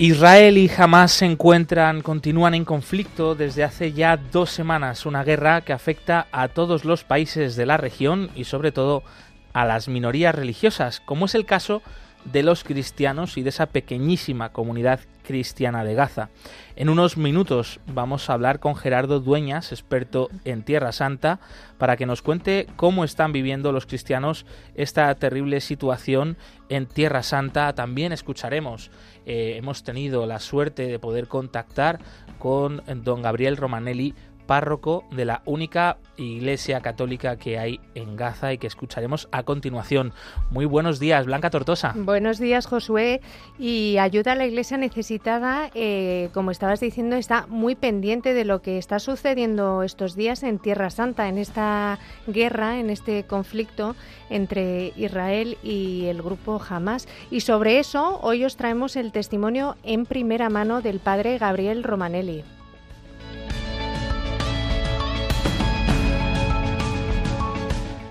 Israel y Hamas se encuentran, continúan en conflicto desde hace ya dos semanas, una guerra que afecta a todos los países de la región y sobre todo a las minorías religiosas, como es el caso de los cristianos y de esa pequeñísima comunidad cristiana de Gaza. En unos minutos vamos a hablar con Gerardo Dueñas, experto en Tierra Santa, para que nos cuente cómo están viviendo los cristianos esta terrible situación en Tierra Santa. También escucharemos, eh, hemos tenido la suerte de poder contactar con don Gabriel Romanelli, párroco de la única iglesia católica que hay en Gaza y que escucharemos a continuación. Muy buenos días, Blanca Tortosa. Buenos días, Josué. Y ayuda a la iglesia necesitada, eh, como estabas diciendo, está muy pendiente de lo que está sucediendo estos días en Tierra Santa, en esta guerra, en este conflicto entre Israel y el grupo Hamas. Y sobre eso, hoy os traemos el testimonio en primera mano del padre Gabriel Romanelli.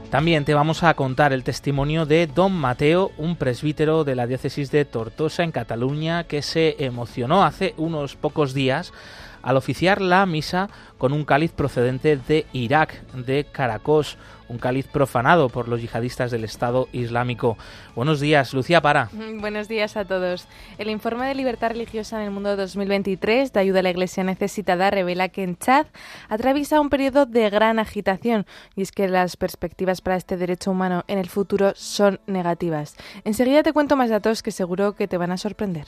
También te vamos a contar el testimonio de Don Mateo, un presbítero de la diócesis de Tortosa en Cataluña que se emocionó hace unos pocos días al oficiar la misa con un cáliz procedente de Irak, de Caracos, un cáliz profanado por los yihadistas del Estado Islámico. Buenos días, Lucía Para. Buenos días a todos. El informe de libertad religiosa en el mundo 2023 de ayuda a la Iglesia necesitada revela que en Chad atraviesa un periodo de gran agitación y es que las perspectivas para este derecho humano en el futuro son negativas. Enseguida te cuento más datos que seguro que te van a sorprender.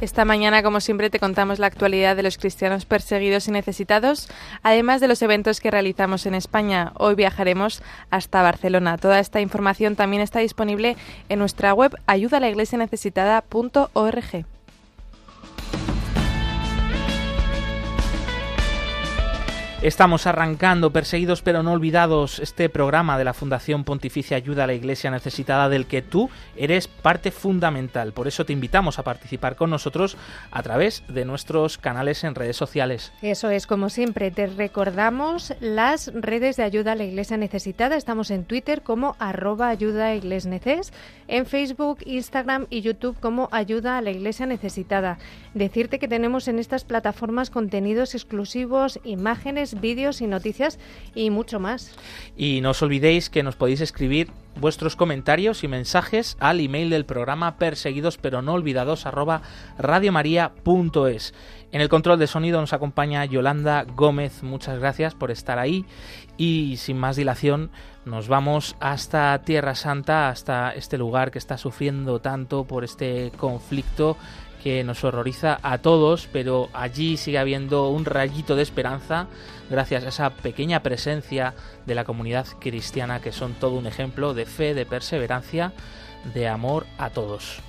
Esta mañana, como siempre, te contamos la actualidad de los cristianos perseguidos y necesitados, además de los eventos que realizamos en España. Hoy viajaremos hasta Barcelona. Toda esta información también está disponible en nuestra web ayudalaiglesianecesitada.org. Estamos arrancando, perseguidos pero no olvidados, este programa de la Fundación Pontificia Ayuda a la Iglesia Necesitada del que tú eres parte fundamental. Por eso te invitamos a participar con nosotros a través de nuestros canales en redes sociales. Eso es, como siempre, te recordamos las redes de ayuda a la Iglesia Necesitada. Estamos en Twitter como arroba ayuda a Neces, en Facebook, Instagram y YouTube como ayuda a la Iglesia Necesitada. Decirte que tenemos en estas plataformas contenidos exclusivos, imágenes, vídeos y noticias y mucho más. Y no os olvidéis que nos podéis escribir vuestros comentarios y mensajes al email del programa perseguidos pero no olvidados arroba radiomaria.es. En el control de sonido nos acompaña Yolanda Gómez, muchas gracias por estar ahí y sin más dilación nos vamos hasta Tierra Santa, hasta este lugar que está sufriendo tanto por este conflicto que nos horroriza a todos, pero allí sigue habiendo un rayito de esperanza gracias a esa pequeña presencia de la comunidad cristiana que son todo un ejemplo de fe, de perseverancia, de amor a todos.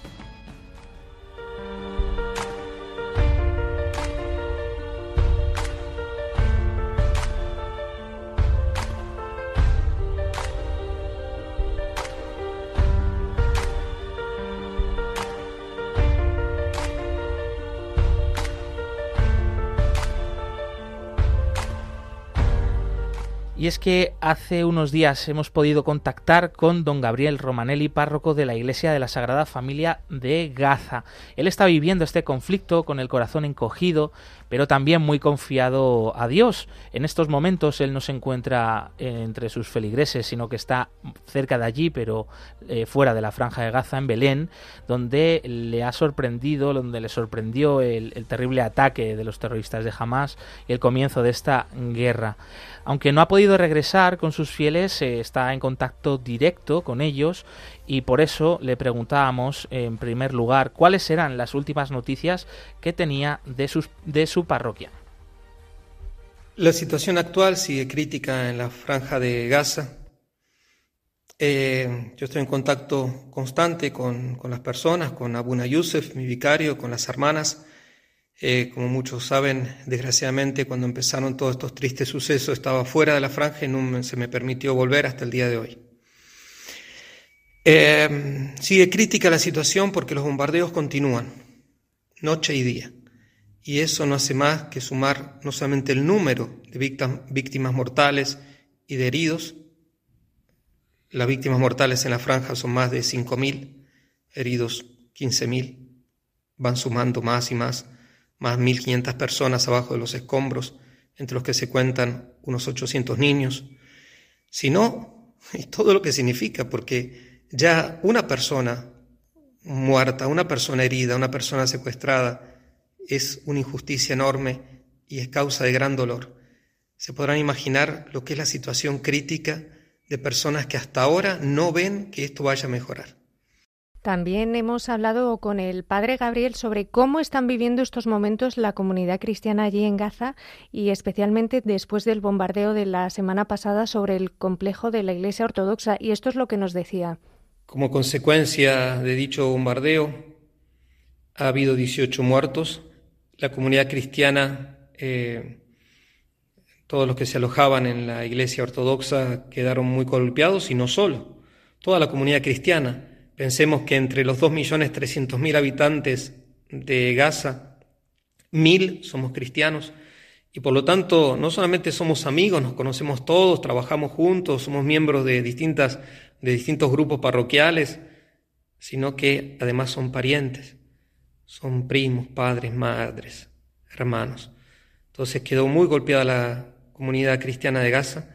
Y es que hace unos días hemos podido contactar con don Gabriel Romanelli, párroco de la Iglesia de la Sagrada Familia de Gaza. Él está viviendo este conflicto con el corazón encogido, pero también muy confiado a Dios. En estos momentos él no se encuentra entre sus feligreses, sino que está cerca de allí, pero eh, fuera de la franja de Gaza, en Belén, donde le ha sorprendido, donde le sorprendió el, el terrible ataque de los terroristas de Hamas y el comienzo de esta guerra. Aunque no ha podido regresar con sus fieles, eh, está en contacto directo con ellos y por eso le preguntábamos en primer lugar cuáles eran las últimas noticias que tenía de, sus, de su parroquia. La situación actual sigue crítica en la franja de Gaza. Eh, yo estoy en contacto constante con, con, las personas, con Abuna Yusef, mi vicario, con las hermanas. Eh, como muchos saben, desgraciadamente cuando empezaron todos estos tristes sucesos estaba fuera de la franja y no se me permitió volver hasta el día de hoy. Eh, sigue crítica la situación porque los bombardeos continúan, noche y día. Y eso no hace más que sumar no solamente el número de víctimas mortales y de heridos, las víctimas mortales en la franja son más de 5.000, heridos 15.000, van sumando más y más, más 1.500 personas abajo de los escombros, entre los que se cuentan unos 800 niños, sino y todo lo que significa, porque ya una persona muerta, una persona herida, una persona secuestrada, es una injusticia enorme y es causa de gran dolor. Se podrán imaginar lo que es la situación crítica de personas que hasta ahora no ven que esto vaya a mejorar. También hemos hablado con el padre Gabriel sobre cómo están viviendo estos momentos la comunidad cristiana allí en Gaza y especialmente después del bombardeo de la semana pasada sobre el complejo de la Iglesia Ortodoxa. Y esto es lo que nos decía. Como consecuencia de dicho bombardeo, ha habido 18 muertos, la comunidad cristiana, eh, todos los que se alojaban en la iglesia ortodoxa quedaron muy golpeados y no solo, toda la comunidad cristiana. Pensemos que entre los 2.300.000 habitantes de Gaza, mil somos cristianos y por lo tanto no solamente somos amigos, nos conocemos todos, trabajamos juntos, somos miembros de, distintas, de distintos grupos parroquiales, sino que además son parientes son primos, padres, madres, hermanos. Entonces quedó muy golpeada la comunidad cristiana de Gaza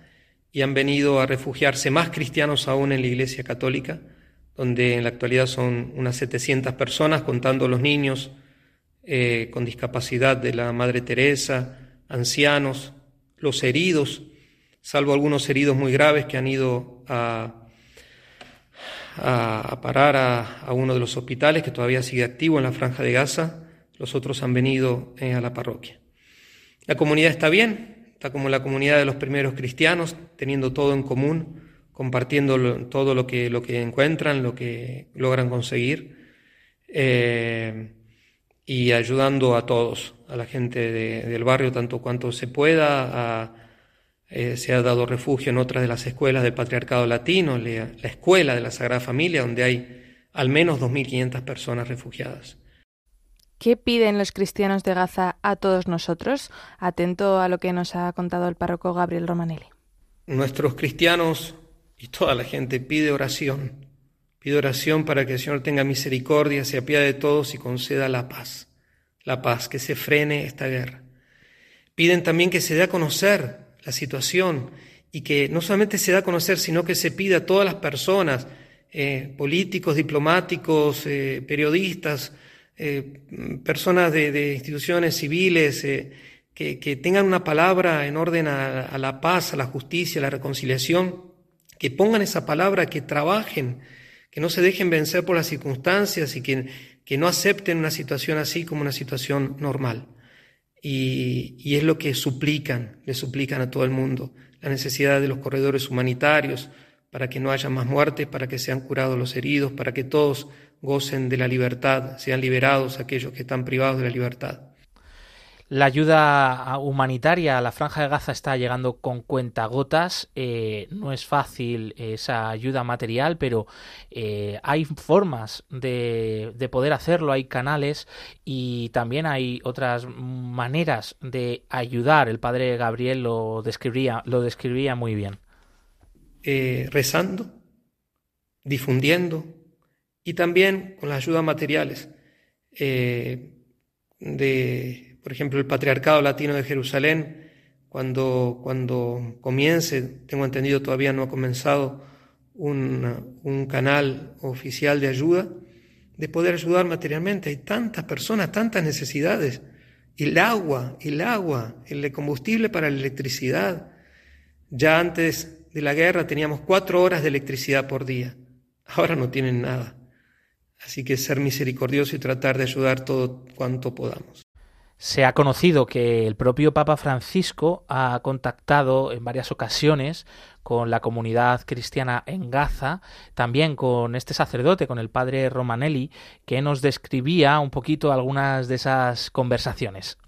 y han venido a refugiarse más cristianos aún en la Iglesia Católica, donde en la actualidad son unas 700 personas, contando los niños eh, con discapacidad de la Madre Teresa, ancianos, los heridos, salvo algunos heridos muy graves que han ido a a, parar a, uno de los hospitales que todavía sigue activo en la franja de Gaza, los otros han venido eh, a la parroquia. La comunidad está bien, está como la comunidad de los primeros cristianos, teniendo todo en común, compartiendo todo lo que, lo que encuentran, lo que logran conseguir, eh, y ayudando a todos, a la gente del barrio tanto cuanto se pueda, a, eh, se ha dado refugio en otra de las escuelas del Patriarcado Latino, la, escuela de la Sagrada Familia, donde hay al menos 2.500 personas refugiadas. ¿Qué piden los cristianos de Gaza a todos nosotros? Atento a lo que nos ha contado el párroco Gabriel Romanelli. Nuestros cristianos y toda la gente pide oración. Pide oración para que el Señor tenga misericordia, se apiade de todos y conceda la paz. La paz, que se frene esta guerra. Piden también que se dé a conocer la situación y que no solamente se da a conocer, sino que se pide a todas las personas, eh, políticos, diplomáticos, eh, periodistas, eh, personas de, instituciones civiles, que, tengan una palabra en orden a, la paz, a la justicia, a la reconciliación, que pongan esa palabra, que trabajen, que no se dejen vencer por las circunstancias y que, que no acepten una situación así como una situación normal y, es lo que suplican, le suplican a todo el mundo, la necesidad de los corredores humanitarios para que no haya más muertes, para que sean curados los heridos, para que todos gocen de la libertad, sean liberados aquellos que están privados de la libertad. La ayuda humanitaria a la Franja de Gaza está llegando con cuentagotas. Eh, no es fácil esa ayuda material, pero eh, hay formas de, poder hacerlo, hay canales y también hay otras maneras de ayudar. El padre Gabriel lo describía, lo describía muy bien. Eh, rezando, difundiendo y también con las ayudas materiales. de por ejemplo, el Patriarcado Latino de Jerusalén, cuando, cuando comience, tengo entendido todavía no ha comenzado un, un canal oficial de ayuda, de poder ayudar materialmente. Hay tantas personas, tantas necesidades. El agua, el agua, el combustible para la electricidad. Ya antes de la guerra teníamos cuatro horas de electricidad por día. Ahora no tienen nada. Así que ser misericordioso y tratar de ayudar todo cuanto podamos. Se ha conocido que el propio Papa Francisco ha contactado en varias ocasiones con la comunidad cristiana en Gaza, también con este sacerdote, con el padre Romanelli, que nos describía un poquito algunas de esas conversaciones.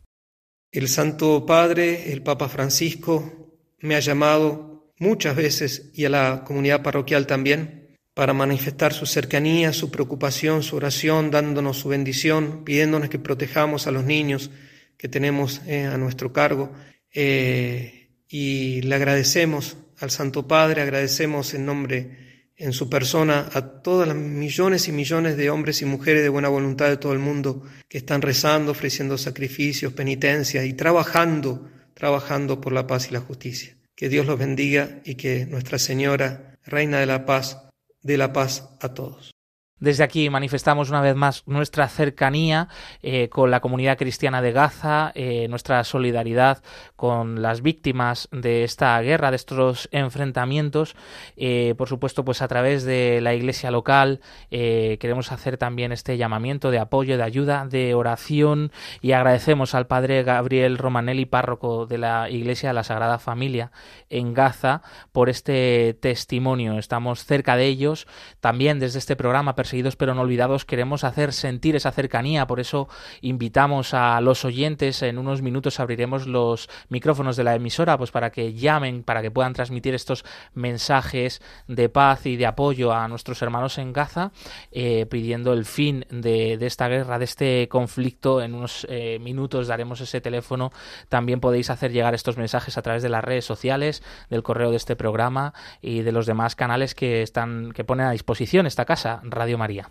El Santo Padre, el Papa Francisco, me ha llamado muchas veces y a la comunidad parroquial también para manifestar su cercanía, su preocupación, su oración, dándonos su bendición, pidiéndonos que protejamos a los niños que tenemos eh, a nuestro cargo. Eh, y le agradecemos al Santo Padre, agradecemos en nombre, en su persona, a todas las millones y millones de hombres y mujeres de buena voluntad de todo el mundo que están rezando, ofreciendo sacrificios, penitencias y trabajando, trabajando por la paz y la justicia. Que Dios los bendiga y que Nuestra Señora, Reina de la Paz, dé la paz a todos. Desde aquí manifestamos una vez más nuestra cercanía eh, con la comunidad cristiana de Gaza, eh, nuestra solidaridad con las víctimas de esta guerra, de estos enfrentamientos. Eh, por supuesto, pues a través de la iglesia local queremos hacer también este llamamiento de apoyo, de ayuda, de oración y agradecemos al padre Gabriel Romanelli, párroco de la iglesia de la Sagrada Familia en Gaza, por este testimonio. Estamos cerca de ellos también desde este programa Perseguidos pero no olvidados, queremos hacer sentir esa cercanía, por eso invitamos a los oyentes, en unos minutos abriremos los micrófonos de la emisora, pues para que llamen, para que puedan transmitir estos mensajes de paz y de apoyo a nuestros hermanos en Gaza, eh, pidiendo el fin de, esta guerra, de este conflicto. En unos eh, minutos daremos ese teléfono. También podéis hacer llegar estos mensajes a través de las redes sociales, del correo de este programa y de los demás canales que están que ponen a disposición esta casa, Radio María.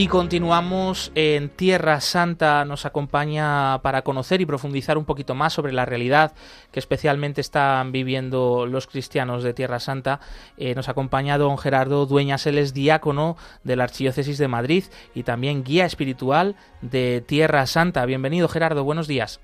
Y continuamos en Tierra Santa, nos acompaña para conocer y profundizar un poquito más sobre la realidad que especialmente están viviendo los cristianos de Tierra Santa. Eh, nos acompaña don Gerardo Dueñas, él es diácono de la Archidiócesis de Madrid y también guía espiritual de Tierra Santa. Bienvenido Gerardo, buenos días.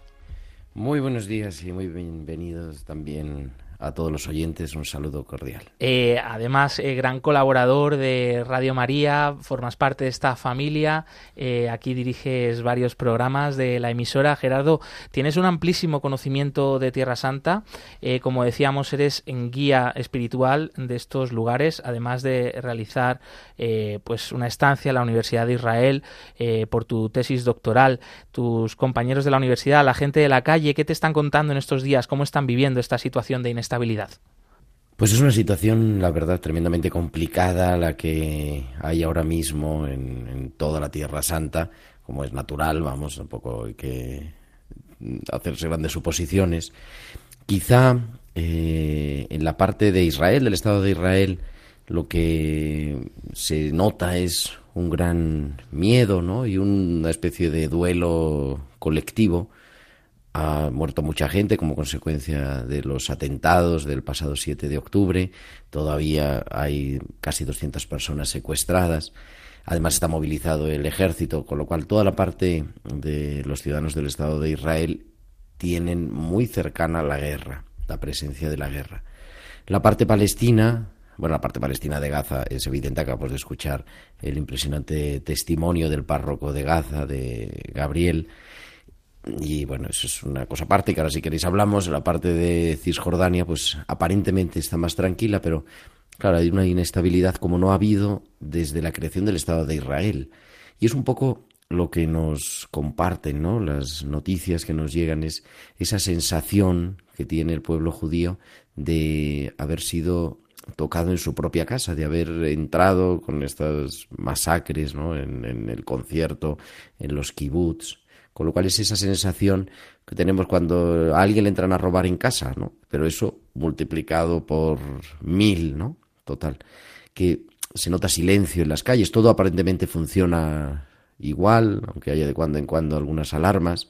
Muy buenos días y muy bienvenidos también a todos los oyentes un saludo cordial. Eh, además, eh, gran colaborador de Radio María, formas parte de esta familia, eh, aquí diriges varios programas de la emisora. Gerardo, tienes un amplísimo conocimiento de Tierra Santa, como decíamos, eres en guía espiritual de estos lugares, además de realizar pues una estancia en la Universidad de Israel por tu tesis doctoral. Tus compañeros de la universidad, la gente de la calle, ¿qué te están contando en estos días? ¿Cómo están viviendo esta situación de inestabilidad? Pues es una situación, la verdad, tremendamente complicada la que hay ahora mismo en, toda la Tierra Santa, como es natural, vamos, tampoco hay que hacerse grandes suposiciones. Quizá eh, en la parte de Israel, del Estado de Israel, lo que se nota es un gran miedo, ¿no? Y una especie de duelo colectivo ha muerto mucha gente como consecuencia de los atentados del pasado 7 de octubre. Todavía hay casi 200 personas secuestradas. Además está movilizado el ejército, con lo cual toda la parte de los ciudadanos del Estado de Israel tienen muy cercana la guerra, la presencia de la guerra. La parte palestina, bueno, la parte palestina de Gaza es evidente, acabamos de escuchar el impresionante testimonio del párroco de Gaza, de Gabriel, y bueno, eso es una cosa aparte, que ahora si queréis hablamos. La parte de Cisjordania, pues aparentemente está más tranquila, pero claro, hay una inestabilidad como no ha habido desde la creación del Estado de Israel. Y es un poco lo que nos comparten, ¿no? Las noticias que nos llegan es esa sensación que tiene el pueblo judío de haber sido tocado en su propia casa, de haber entrado con estas masacres, ¿no? En, en el concierto, en los kibbutz, con lo cual es esa sensación que tenemos cuando a alguien le entran a robar en casa, ¿no? Pero eso multiplicado por mil, ¿no? Total. Que se nota silencio en las calles, todo aparentemente funciona igual, aunque haya de cuando en cuando algunas alarmas,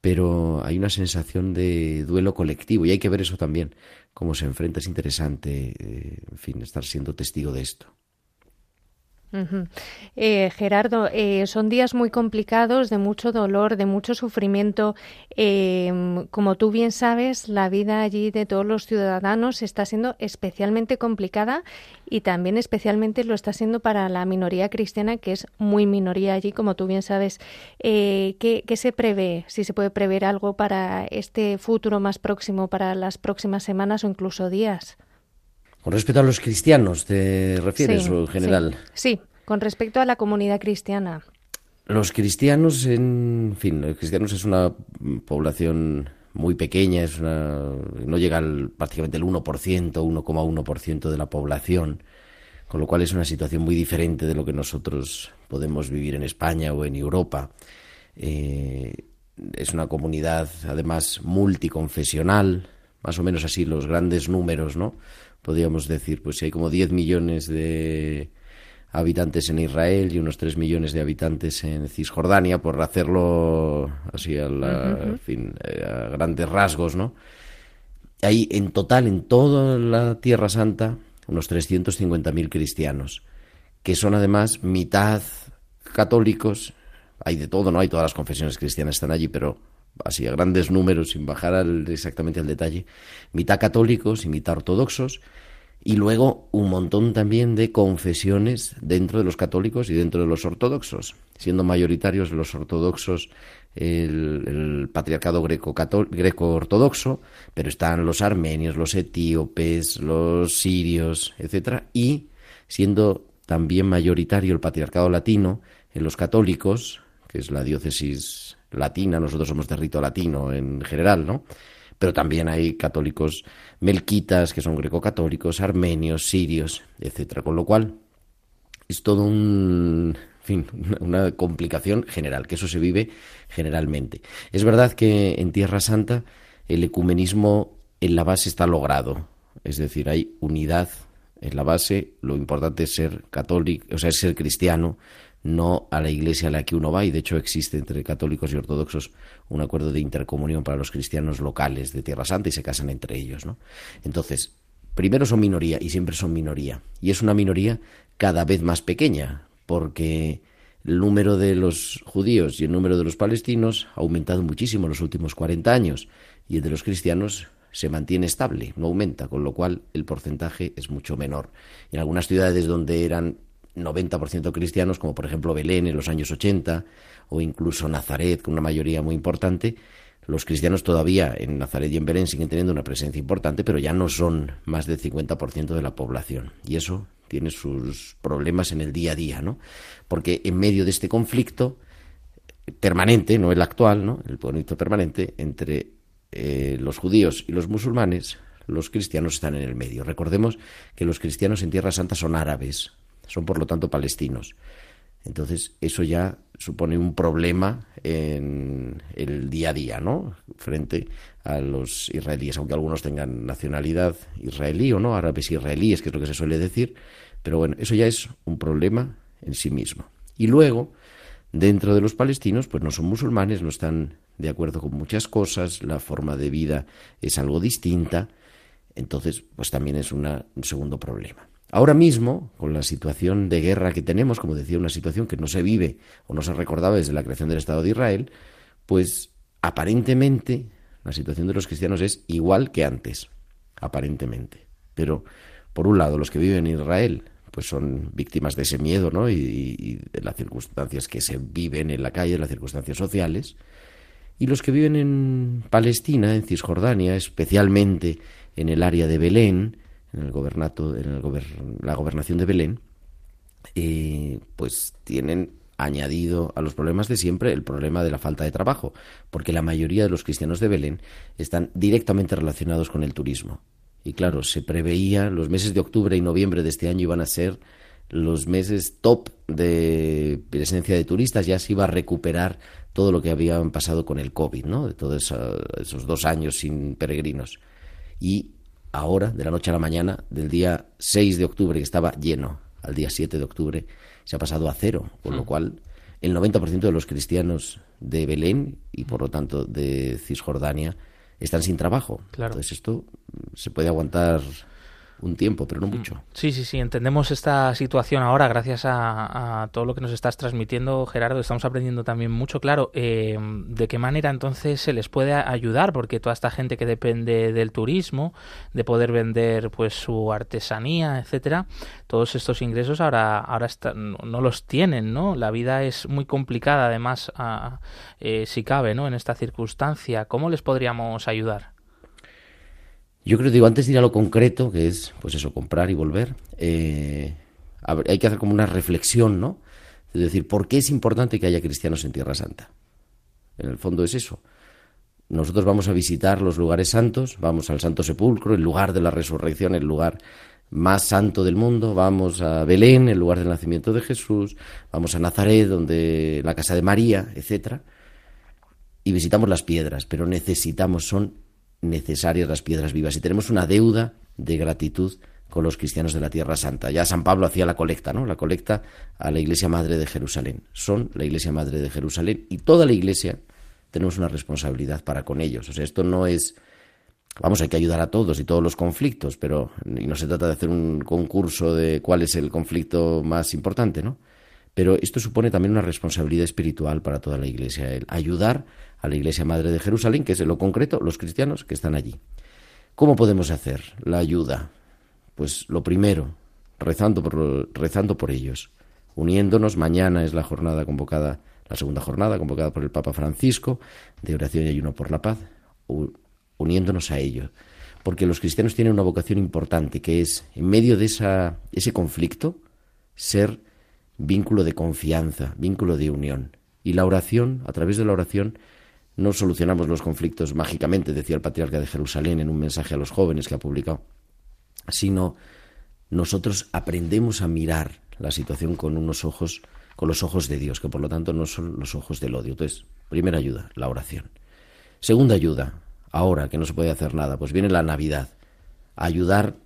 pero hay una sensación de duelo colectivo y hay que ver eso también, cómo se enfrenta. Es interesante, eh, en fin, estar siendo testigo de esto. Eh, Gerardo, eh, son días muy complicados, de mucho dolor, de mucho sufrimiento. Eh, como tú bien sabes, la vida allí de todos los ciudadanos está siendo especialmente complicada y también especialmente lo está siendo para la minoría cristiana, que es muy minoría allí, como tú bien sabes. ¿qué, ¿Qué se prevé? Si se puede prever algo para este futuro más próximo, para las próximas semanas o incluso días. Con respecto a los cristianos, ¿te refieres o en general? Sí, con respecto a la comunidad cristiana. Los cristianos, en, fin, los cristianos es una población muy pequeña, es una, no llega al, prácticamente el 1%, 1,1% de la población, con lo cual es una situación muy diferente de lo que nosotros podemos vivir en España o en Europa. Eh, es una comunidad, además, multiconfesional, más o menos así los grandes números, ¿no? Podríamos decir, pues si hay como 10 millones de habitantes en Israel y unos 3 millones de habitantes en Cisjordania, por hacerlo así a, fin, eh, a grandes rasgos, ¿no? Hay en total, en toda la Tierra Santa, unos 350.000 cristianos, que son además mitad católicos, hay de todo, ¿no? Hay todas las confesiones cristianas están allí, pero así a grandes números, sin bajar exactamente al detalle, mitad católicos y mitad ortodoxos, y luego un montón también de confesiones dentro de los católicos y dentro de los ortodoxos, siendo mayoritarios los ortodoxos el, patriarcado greco-ortodoxo, pero están los armenios, los etíopes, los sirios, etcétera, y siendo también mayoritario el patriarcado latino en los católicos, que es la diócesis latina, nosotros somos de rito latino en general, ¿no? Pero también hay católicos melquitas, que son greco-católicos, armenios, sirios, etcétera. Con lo cual, es todo un, fin, una complicación general, que eso se vive generalmente. Es verdad que en Tierra Santa el ecumenismo en la base está logrado, es decir, hay unidad en la base, lo importante es ser católico, o sea, es ser cristiano, no a la iglesia a la que uno va, y de hecho existe entre católicos y ortodoxos un acuerdo de intercomunión para los cristianos locales de Tierra Santa y se casan entre ellos, ¿no? Entonces, primero son minoría y siempre son minoría, y es una minoría cada vez más pequeña, porque el número de los judíos y el número de los palestinos ha aumentado muchísimo en los últimos 40 años, y el de los cristianos se mantiene estable, no aumenta, con lo cual el porcentaje es mucho menor. En algunas ciudades donde eran 90% cristianos, como por ejemplo Belén en los años 80, o incluso Nazaret, con una mayoría muy importante, los cristianos todavía en Nazaret y en Belén siguen teniendo una presencia importante, pero ya no son más del 50% de la población. Y eso tiene sus problemas en el día a día, ¿no? Porque en medio de este conflicto permanente, no el actual, ¿no? El conflicto permanente entre eh, los judíos y los musulmanes, los cristianos están en el medio. Recordemos que los cristianos en Tierra Santa son árabes, son por lo tanto palestinos. Entonces, eso ya supone un problema en el día a día, ¿no? Frente a los israelíes, aunque algunos tengan nacionalidad israelí o no, árabes israelíes, que es lo que se suele decir, pero bueno, eso ya es un problema en sí mismo. Y luego, dentro de los palestinos, pues no son musulmanes, no están de acuerdo con muchas cosas, la forma de vida es algo distinta, entonces, pues también es un segundo problema. Ahora mismo, con la situación de guerra que tenemos, como decía, una situación que no se vive o no se recordaba desde la creación del Estado de Israel, pues aparentemente la situación de los cristianos es igual que antes, aparentemente. Pero, por un lado, los que viven en Israel pues son víctimas de ese miedo ¿no? y, de las circunstancias que se viven en la calle, las circunstancias sociales. Y los que viven en Palestina, en Cisjordania, especialmente en el área de Belén, en el gobernato, en la gobernación de Belén, pues tienen añadido a los problemas de siempre el problema de la falta de trabajo, porque la mayoría de los cristianos de Belén están directamente relacionados con el turismo. Y claro, se preveía los meses de octubre y noviembre de este año iban a ser los meses top de presencia de turistas, ya se iba a recuperar todo lo que habían pasado con el COVID, ¿no? De todos esos dos años sin peregrinos. Y ahora, de la noche a la mañana, del día 6 de octubre, que estaba lleno, al día 7 de octubre, se ha pasado a cero, con lo hmm. cual el 90% de los cristianos de Belén y por lo tanto de Cisjordania están sin trabajo. Claro. Entonces esto se puede aguantar un tiempo, pero no mm. mucho. Sí, sí, sí, entendemos esta situación ahora gracias a, todo lo que nos estás transmitiendo, Gerardo. Estamos aprendiendo también mucho, claro, eh, de qué manera entonces se les puede ayudar, porque toda esta gente que depende del turismo, de poder vender pues su artesanía, etcétera, todos estos ingresos ahora, ahora no los tienen, ¿no? La vida es muy complicada, además, eh, si cabe, ¿no? En esta circunstancia, ¿cómo les podríamos ayudar? Yo creo, digo, antes de ir a lo concreto, que es, pues eso, comprar y volver, eh, hay que hacer como una reflexión, ¿no? Es decir, ¿por qué es importante que haya cristianos en Tierra Santa? En el fondo es eso. Nosotros vamos a visitar los lugares santos, vamos al Santo Sepulcro, el lugar de la resurrección, el lugar más santo del mundo, vamos a Belén, el lugar del nacimiento de Jesús, vamos a Nazaret, donde la casa de María, etcétera, y visitamos las piedras, pero necesitamos, son necesarias las piedras vivas y tenemos una deuda de gratitud con los cristianos de la Tierra Santa. Ya San Pablo hacía la colecta, ¿no? La colecta a la Iglesia Madre de Jerusalén. Son la Iglesia Madre de Jerusalén y toda la Iglesia tenemos una responsabilidad para con ellos. O sea, esto no es vamos, hay que ayudar a todos y todos los conflictos, pero y no se trata de hacer un concurso de cuál es el conflicto más importante, ¿no? Pero esto supone también una responsabilidad espiritual para toda la Iglesia, el ayudar a la Iglesia Madre de Jerusalén, que es en lo concreto los cristianos que están allí. ¿Cómo podemos hacer la ayuda? Pues lo primero, rezando por, rezando por ellos, uniéndonos. Mañana es la jornada convocada, la segunda jornada convocada por el Papa Francisco, de oración y ayuno por la paz, uniéndonos a ellos. Porque los cristianos tienen una vocación importante, que es, en medio de esa, ese conflicto, ser vínculo de confianza, vínculo de unión. Y la oración, a través de la oración, no solucionamos los conflictos mágicamente, decía el patriarca de Jerusalén en un mensaje a los jóvenes que ha publicado, sino nosotros aprendemos a mirar la situación con unos ojos, con los ojos de Dios, que por lo tanto no son los ojos del odio. Entonces, primera ayuda, la oración. Segunda ayuda, ahora que no se puede hacer nada, pues viene la Navidad. ayudar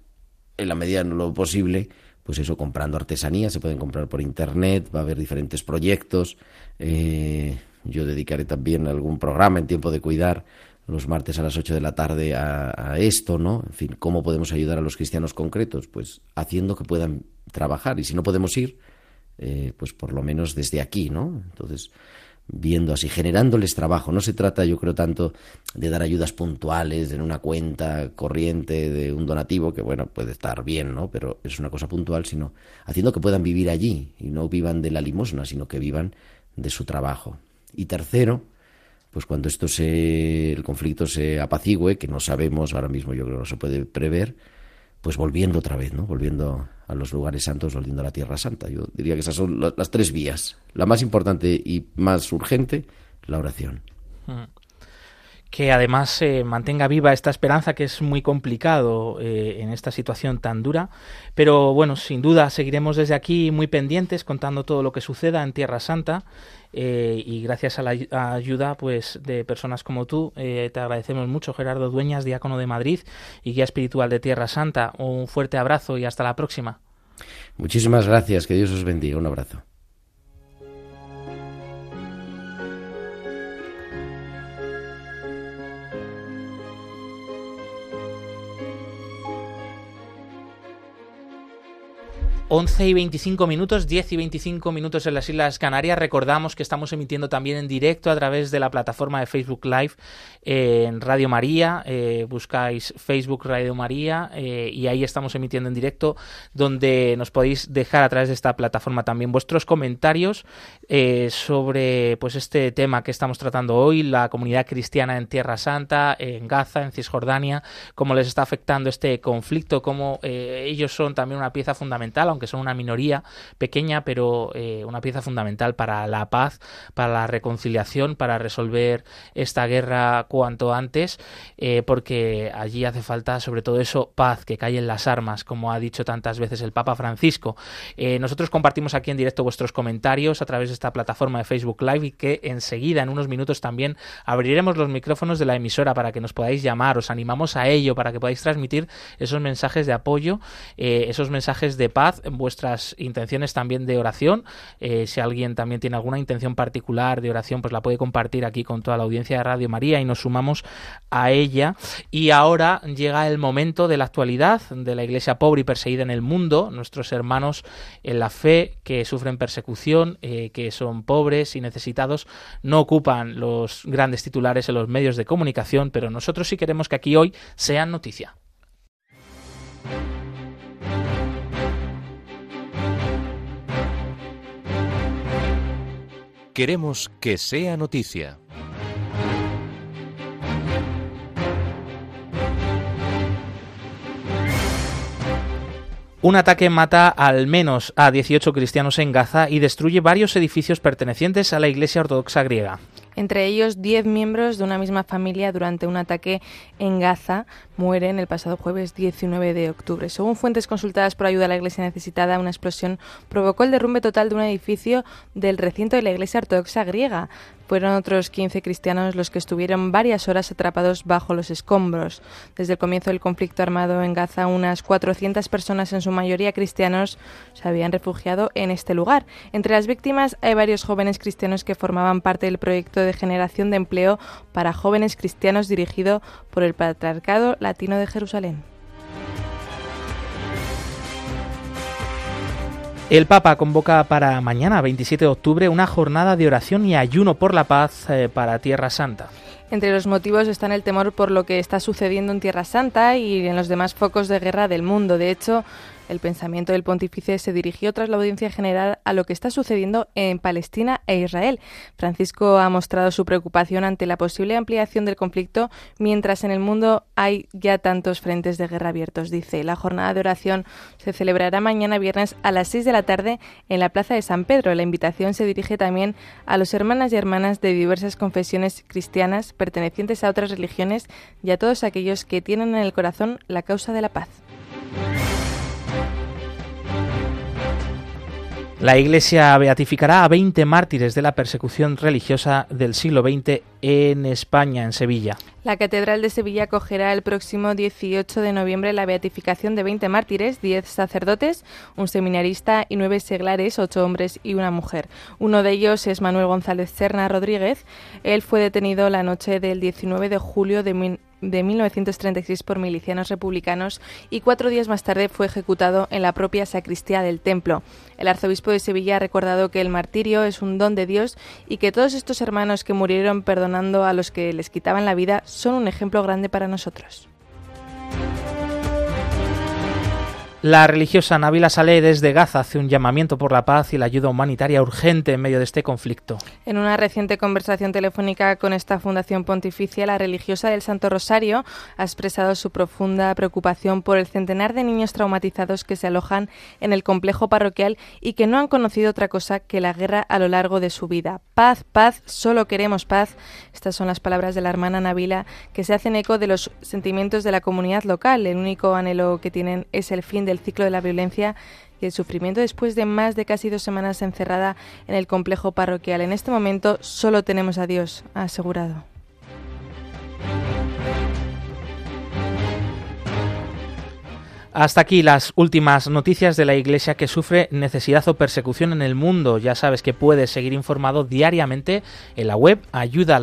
en la medida de lo posible, pues eso, comprando artesanía, se pueden comprar por internet, va a haber diferentes proyectos. Eh, yo dedicaré también algún programa en tiempo de cuidar los martes a las 8 de la tarde a, esto, ¿no? En fin, ¿cómo podemos ayudar a los cristianos concretos? Pues haciendo que puedan trabajar y si no podemos ir, eh, pues por lo menos desde aquí, ¿no? Entonces, viendo así, generándoles trabajo. No se trata, yo creo, tanto de dar ayudas puntuales en una cuenta corriente de un donativo, que bueno, puede estar bien, ¿no? Pero es una cosa puntual, sino haciendo que puedan vivir allí y no vivan de la limosna, sino que vivan de su trabajo. Y tercero, pues cuando esto se, el conflicto se apacigüe, que no sabemos ahora mismo, yo creo que no se puede prever, pues volviendo otra vez, ¿no? Volviendo a los lugares santos, volviendo a la Tierra Santa. Yo diría que esas son las tres vías. La más importante y más urgente, la oración. Mm que además se mantenga viva esta esperanza que es muy complicado eh, en esta situación tan dura. Pero bueno, sin duda seguiremos desde aquí muy pendientes contando todo lo que suceda en Tierra Santa eh, y gracias a la ayuda pues de personas como tú eh, te agradecemos mucho Gerardo Dueñas, diácono de Madrid y guía espiritual de Tierra Santa. Un fuerte abrazo y hasta la próxima. Muchísimas gracias, que Dios os bendiga. Un abrazo. 11 y 25 minutos, 10 y 25 minutos en las Islas Canarias. Recordamos que estamos emitiendo también en directo a través de la plataforma de Facebook Live eh, en Radio María. Eh, buscáis Facebook Radio María eh, y ahí estamos emitiendo en directo, donde nos podéis dejar a través de esta plataforma también vuestros comentarios sobre pues este tema que estamos tratando hoy, la comunidad cristiana en Tierra Santa, en Gaza, en Cisjordania, cómo les está afectando este conflicto, cómo ellos son también una pieza fundamental, aunque aunque son una minoría pequeña, pero eh, una pieza fundamental para la paz, para la reconciliación, para resolver esta guerra cuanto antes, eh, porque allí hace falta sobre todo eso, paz, que callen las armas, como ha dicho tantas veces el Papa Francisco. Eh, nosotros compartimos aquí en directo vuestros comentarios a través de esta plataforma de Facebook Live y que enseguida, en unos minutos también, abriremos los micrófonos de la emisora para que nos podáis llamar, os animamos a ello, para que podáis transmitir esos mensajes de apoyo, esos mensajes de paz, vuestras intenciones también de oración. Eh, si alguien también tiene alguna intención particular de oración, pues la puede compartir aquí con toda la audiencia de Radio María y nos sumamos a ella. Y ahora llega el momento de la actualidad de la iglesia pobre y perseguida en el mundo, nuestros hermanos en la fe que sufren persecución, eh, que son pobres y necesitados, no ocupan los grandes titulares en los medios de comunicación, pero nosotros sí queremos que aquí hoy sean noticia. Queremos que sea noticia. Un ataque mata al menos a 18 cristianos en Gaza y destruye varios edificios pertenecientes a la Iglesia Ortodoxa griega entre ellos 10 miembros de una misma familia durante un ataque en Gaza mueren el pasado jueves 19 de octubre. Según fuentes consultadas por ayuda a la Iglesia necesitada, una explosión provocó el derrumbe total de un edificio del recinto de la Iglesia Ortodoxa griega. Fueron otros 15 cristianos los que estuvieron varias horas atrapados bajo los escombros. Desde el comienzo del conflicto armado en Gaza, unas 400 personas, en su mayoría cristianos, se habían refugiado en este lugar. Entre las víctimas hay varios jóvenes cristianos que formaban parte del proyecto de generación de empleo para jóvenes cristianos dirigido por el Patriarcado Latino de Jerusalén. El Papa convoca para mañana, 27 de octubre, una jornada de oración y ayuno por la paz eh, para Tierra Santa. Entre los motivos están el temor por lo que está sucediendo en Tierra Santa y en los demás focos de guerra del mundo. De hecho, el pensamiento del pontífice se dirigió tras la audiencia general a lo que está sucediendo en Palestina e Israel. Francisco ha mostrado su preocupación ante la posible ampliación del conflicto, mientras en el mundo hay ya tantos frentes de guerra abiertos. Dice, la jornada de oración se celebrará mañana viernes a las 6 de la tarde en la Plaza de San Pedro. La invitación se dirige también a los hermanas y hermanas de diversas confesiones cristianas pertenecientes a otras religiones y a todos aquellos que tienen en el corazón la causa de la paz. La Iglesia beatificará a 20 mártires de la persecución religiosa del siglo XX en España, en Sevilla. La Catedral de Sevilla acogerá el próximo 18 de noviembre la beatificación de 20 mártires, 10 sacerdotes, un seminarista y 9 seglares, 8 hombres y una mujer. Uno de ellos es Manuel González Cerna Rodríguez. Él fue detenido la noche del 19 de julio de de 1936 por milicianos republicanos y cuatro días más tarde fue ejecutado en la propia sacristía del templo. El arzobispo de Sevilla ha recordado que el martirio es un don de Dios y que todos estos hermanos que murieron perdonando a los que les quitaban la vida son un ejemplo grande para nosotros. La religiosa Nabila Saleh desde Gaza hace un llamamiento por la paz y la ayuda humanitaria urgente en medio de este conflicto. En una reciente conversación telefónica con esta Fundación Pontificia, la religiosa del Santo Rosario ha expresado su profunda preocupación por el centenar de niños traumatizados que se alojan en el complejo parroquial y que no han conocido otra cosa que la guerra a lo largo de su vida. Paz, paz, solo queremos paz. Estas son las palabras de la hermana Nabila que se hacen eco de los sentimientos de la comunidad local. El único anhelo que tienen es el fin de el ciclo de la violencia y el sufrimiento después de más de casi dos semanas encerrada en el complejo parroquial. En este momento solo tenemos a Dios, asegurado. Hasta aquí las últimas noticias de la Iglesia que sufre necesidad o persecución en el mundo. Ya sabes que puedes seguir informado diariamente en la web ayuda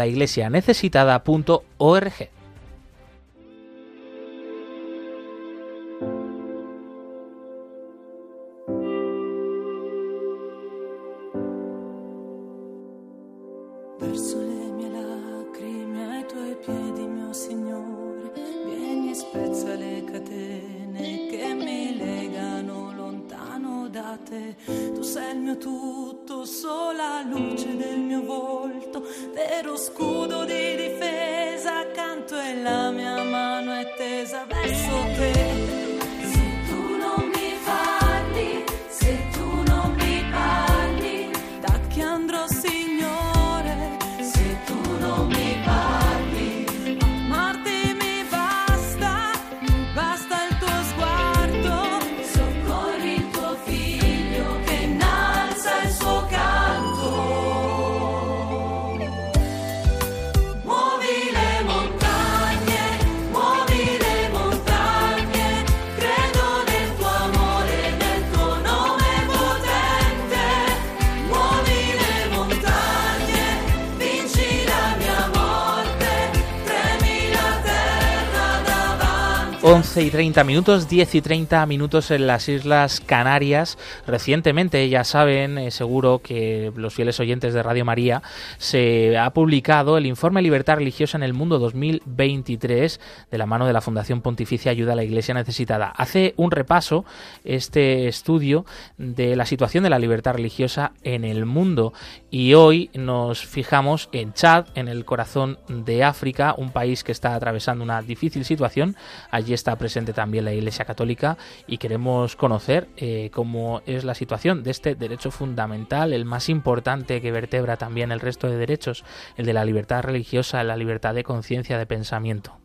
11 y 30 minutos, 10 y 30 minutos en las Islas Canarias. Recientemente, ya saben, eh, seguro que los fieles oyentes de Radio María, se ha publicado el informe Libertad Religiosa en el Mundo 2023 de la mano de la Fundación Pontificia Ayuda a la Iglesia Necesitada. Hace un repaso este estudio de la situación de la libertad religiosa en el mundo y hoy nos fijamos en Chad, en el corazón de África, un país que está atravesando una difícil situación. Allí está presente también la Iglesia Católica y queremos conocer eh, cómo es la situación de este derecho fundamental, el más importante que vertebra también el resto de derechos, el de la libertad religiosa, la libertad de conciencia, de pensamiento.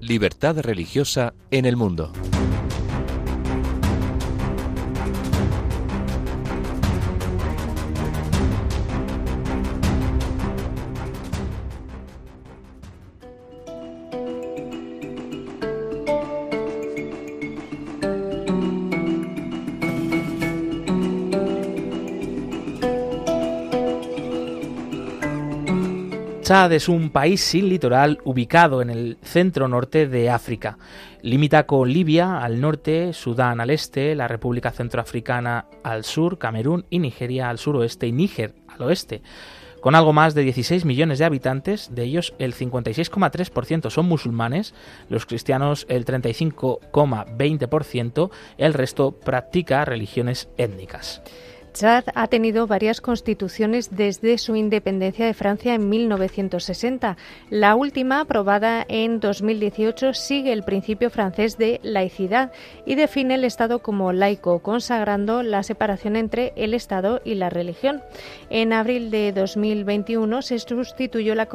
Libertad religiosa en el mundo. Chad es un país sin litoral ubicado en el centro norte de África. Limita con Libia al norte, Sudán al este, la República Centroafricana al sur, Camerún y Nigeria al suroeste y Níger al oeste. Con algo más de 16 millones de habitantes, de ellos el 56,3% son musulmanes, los cristianos el 35,20%, el resto practica religiones étnicas. Chad ha tenido varias constituciones desde su independencia de Francia en 1960. La última, aprobada en 2018, sigue el principio francés de laicidad y define el Estado como laico, consagrando la separación entre el Estado y la religión. En abril de 2021 se sustituyó la,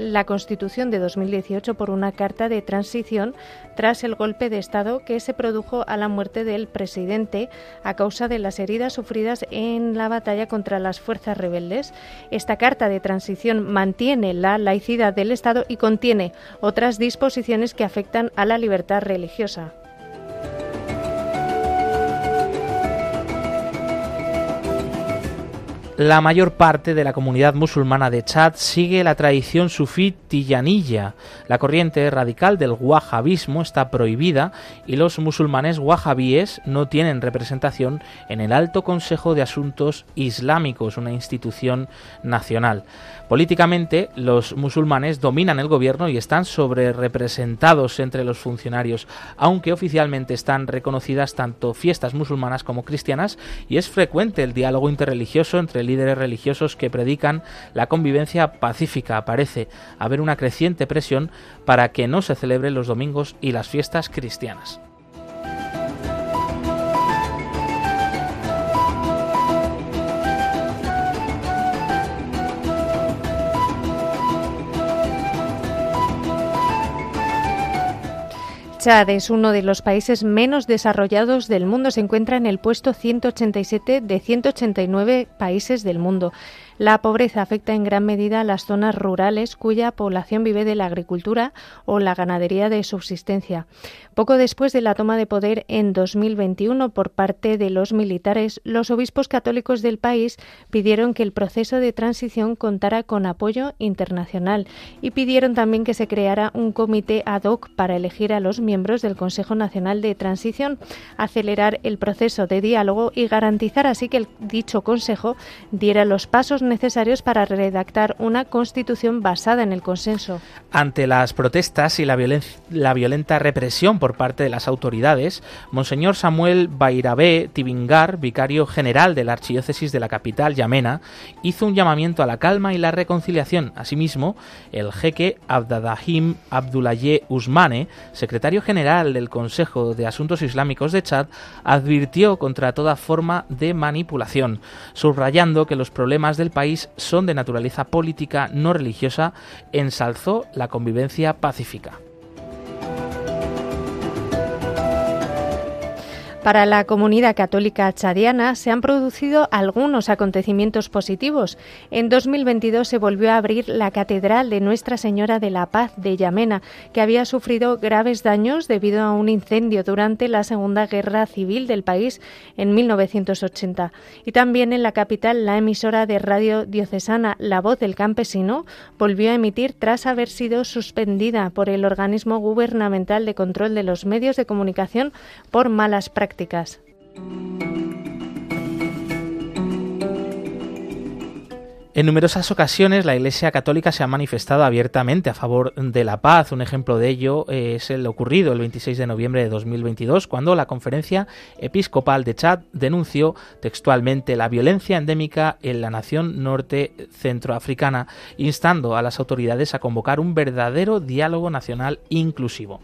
la Constitución de 2018 por una carta de transición tras el golpe de Estado que se produjo a la muerte del presidente a causa de las heridas sufridas en la batalla contra las fuerzas rebeldes. Esta carta de transición mantiene la laicidad del Estado y contiene otras disposiciones que afectan a la libertad religiosa. La mayor parte de la comunidad musulmana de Chad sigue la tradición sufí tiyanilla. La corriente radical del wahhabismo está prohibida y los musulmanes wahhabíes no tienen representación en el Alto Consejo de Asuntos Islámicos, una institución nacional. Políticamente, los musulmanes dominan el gobierno y están sobre representados entre los funcionarios, aunque oficialmente están reconocidas tanto fiestas musulmanas como cristianas y es frecuente el diálogo interreligioso entre líderes religiosos que predican la convivencia pacífica. Parece haber una creciente presión para que no se celebren los domingos y las fiestas cristianas. Chad es uno de los países menos desarrollados del mundo. Se encuentra en el puesto 187 de 189 países del mundo. La pobreza afecta en gran medida a las zonas rurales cuya población vive de la agricultura o la ganadería de subsistencia. Poco después de la toma de poder en 2021 por parte de los militares, los obispos católicos del país pidieron que el proceso de transición contara con apoyo internacional y pidieron también que se creara un comité ad hoc para elegir a los miembros del Consejo Nacional de Transición, acelerar el proceso de diálogo y garantizar así que el dicho Consejo diera los pasos para redactar una constitución basada en el consenso. Ante las protestas y la, la violenta represión por parte de las autoridades, Monseñor Samuel Bairabé Tibingar, vicario general de la Archidiócesis de la capital, Yamena, hizo un llamamiento a la calma y la reconciliación. Asimismo, el jeque Abdadahim Abdullaye Usmane, secretario general del Consejo de Asuntos Islámicos de Chad, advirtió contra toda forma de manipulación, subrayando que los problemas del país son de naturaleza política, no religiosa, ensalzó la convivencia pacífica. Para la comunidad católica chadiana se han producido algunos acontecimientos positivos. En 2022 se volvió a abrir la Catedral de Nuestra Señora de la Paz de Yamena, que había sufrido graves daños debido a un incendio durante la Segunda Guerra Civil del país en 1980. Y también en la capital, la emisora de radio diocesana La Voz del Campesino volvió a emitir tras haber sido suspendida por el organismo gubernamental de control de los medios de comunicación por malas prácticas en numerosas ocasiones la Iglesia Católica se ha manifestado abiertamente a favor de la paz. Un ejemplo de ello es el ocurrido el 26 de noviembre de 2022, cuando la Conferencia Episcopal de Chad denunció textualmente la violencia endémica en la nación norte centroafricana, instando a las autoridades a convocar un verdadero diálogo nacional inclusivo.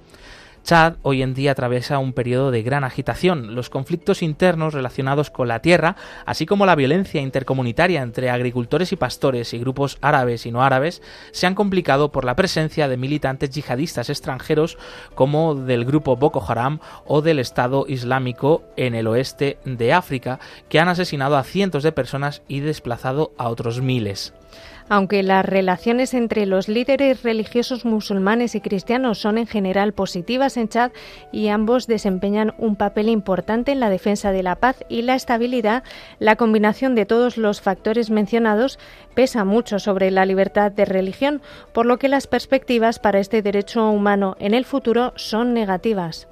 Chad hoy en día atraviesa un periodo de gran agitación. Los conflictos internos relacionados con la tierra, así como la violencia intercomunitaria entre agricultores y pastores y grupos árabes y no árabes, se han complicado por la presencia de militantes yihadistas extranjeros como del grupo Boko Haram o del Estado Islámico en el oeste de África, que han asesinado a cientos de personas y desplazado a otros miles. Aunque las relaciones entre los líderes religiosos musulmanes y cristianos son en general positivas en Chad y ambos desempeñan un papel importante en la defensa de la paz y la estabilidad, la combinación de todos los factores mencionados pesa mucho sobre la libertad de religión, por lo que las perspectivas para este derecho humano en el futuro son negativas.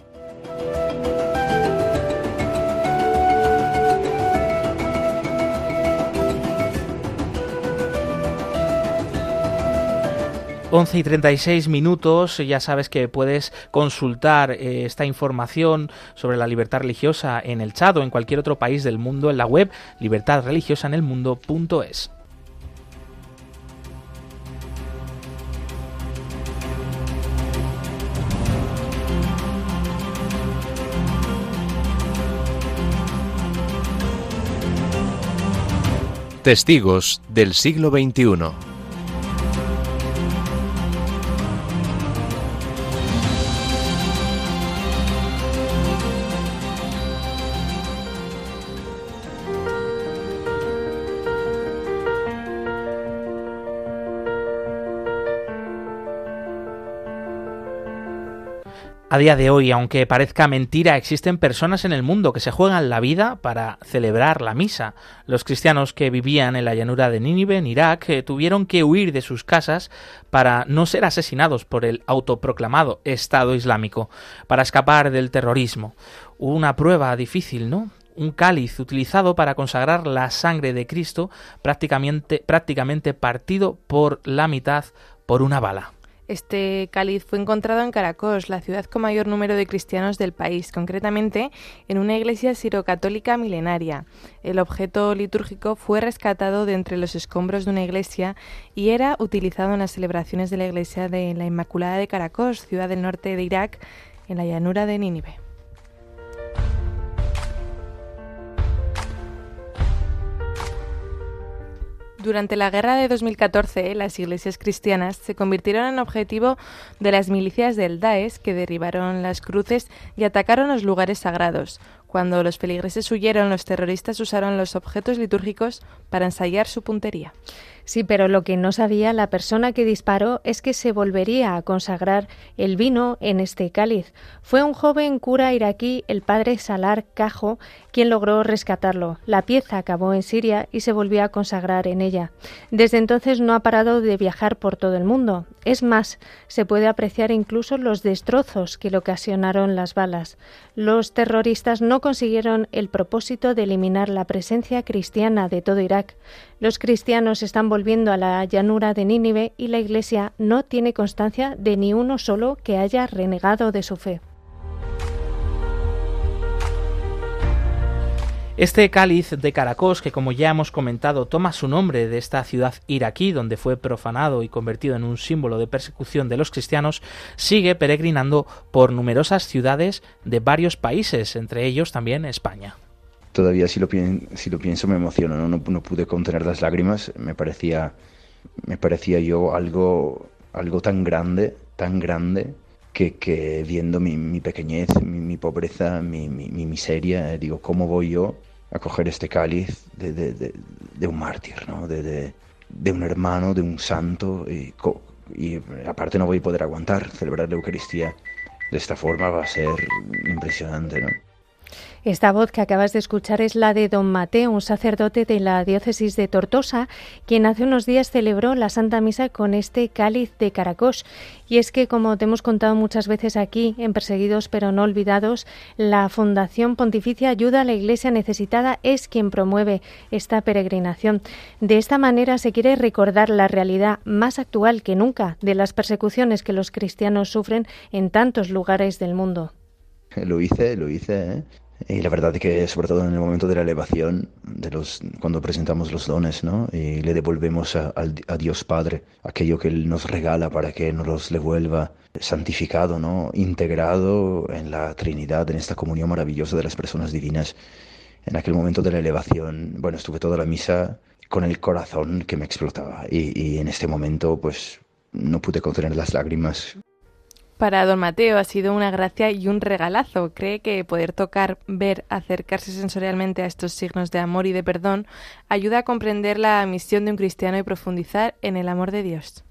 11 y 36 minutos, ya sabes que puedes consultar eh, esta información sobre la libertad religiosa en el Chad o en cualquier otro país del mundo en la web libertadreligiosaenelmundo.es. Testigos del siglo XXI. A día de hoy, aunque parezca mentira, existen personas en el mundo que se juegan la vida para celebrar la misa. Los cristianos que vivían en la llanura de Nínive, en Irak, eh, tuvieron que huir de sus casas para no ser asesinados por el autoproclamado Estado Islámico, para escapar del terrorismo. Una prueba difícil, ¿no? un cáliz utilizado para consagrar la sangre de Cristo prácticamente, prácticamente partido por la mitad por una bala. Este cáliz fue encontrado en Caracos, la ciudad con mayor número de cristianos del país, concretamente en una iglesia sirocatólica milenaria. El objeto litúrgico fue rescatado de entre los escombros de una iglesia y era utilizado en las celebraciones de la iglesia de la Inmaculada de Caracos, ciudad del norte de Irak, en la llanura de Nínive. Durante la guerra de 2014, las iglesias cristianas se convirtieron en objetivo de las milicias del Daesh que derribaron las cruces y atacaron los lugares sagrados. Cuando los feligreses huyeron, los terroristas usaron los objetos litúrgicos para ensayar su puntería. Sí, pero lo que no sabía la persona que disparó es que se volvería a consagrar el vino en este cáliz. Fue un joven cura iraquí, el padre Salar Cajo, quien logró rescatarlo. La pieza acabó en Siria y se volvió a consagrar en ella. Desde entonces no ha parado de viajar por todo el mundo. Es más, se puede apreciar incluso los destrozos que le ocasionaron las balas. Los terroristas no consiguieron el propósito de eliminar la presencia cristiana de todo Irak. Los cristianos están volviendo a la llanura de Nínive y la Iglesia no tiene constancia de ni uno solo que haya renegado de su fe. Este cáliz de Caracos, que como ya hemos comentado, toma su nombre de esta ciudad iraquí donde fue profanado y convertido en un símbolo de persecución de los cristianos, sigue peregrinando por numerosas ciudades de varios países, entre ellos también España todavía si lo, pienso me emociono, ¿no? ¿no? pude contener las lágrimas, me parecía, me parecía yo algo, algo tan grande, tan grande, que, viendo mi, pequeñez, mi, pobreza, mi, miseria, eh, digo, ¿cómo voy yo a coger este cáliz de, un mártir, ¿no? de, un hermano, de un santo? Y, y aparte no voy a poder aguantar celebrar la Eucaristía de esta forma, va a ser impresionante, ¿no? Esta voz que acabas de escuchar es la de don Mateo, un sacerdote de la diócesis de Tortosa, quien hace unos días celebró la Santa Misa con este cáliz de Caracos. Y es que, como te hemos contado muchas veces aquí, en Perseguidos pero no olvidados, la Fundación Pontificia Ayuda a la Iglesia Necesitada es quien promueve esta peregrinación. De esta manera se quiere recordar la realidad más actual que nunca de las persecuciones que los cristianos sufren en tantos lugares del mundo. Lo hice, lo hice, ¿eh? Y la verdad es que sobre todo en el momento de la elevación, de los, cuando presentamos los dones, ¿no? Y le devolvemos a, a, Dios Padre aquello que Él nos regala para que nos los devuelva santificado, ¿no? Integrado en la Trinidad, en esta comunión maravillosa de las personas divinas. En aquel momento de la elevación, bueno, estuve toda la misa con el corazón que me explotaba y, y en este momento pues no pude contener las lágrimas para don Mateo ha sido una gracia y un regalazo. Cree que poder tocar, ver, acercarse sensorialmente a estos signos de amor y de perdón ayuda a comprender la misión de un cristiano y profundizar en el amor de Dios.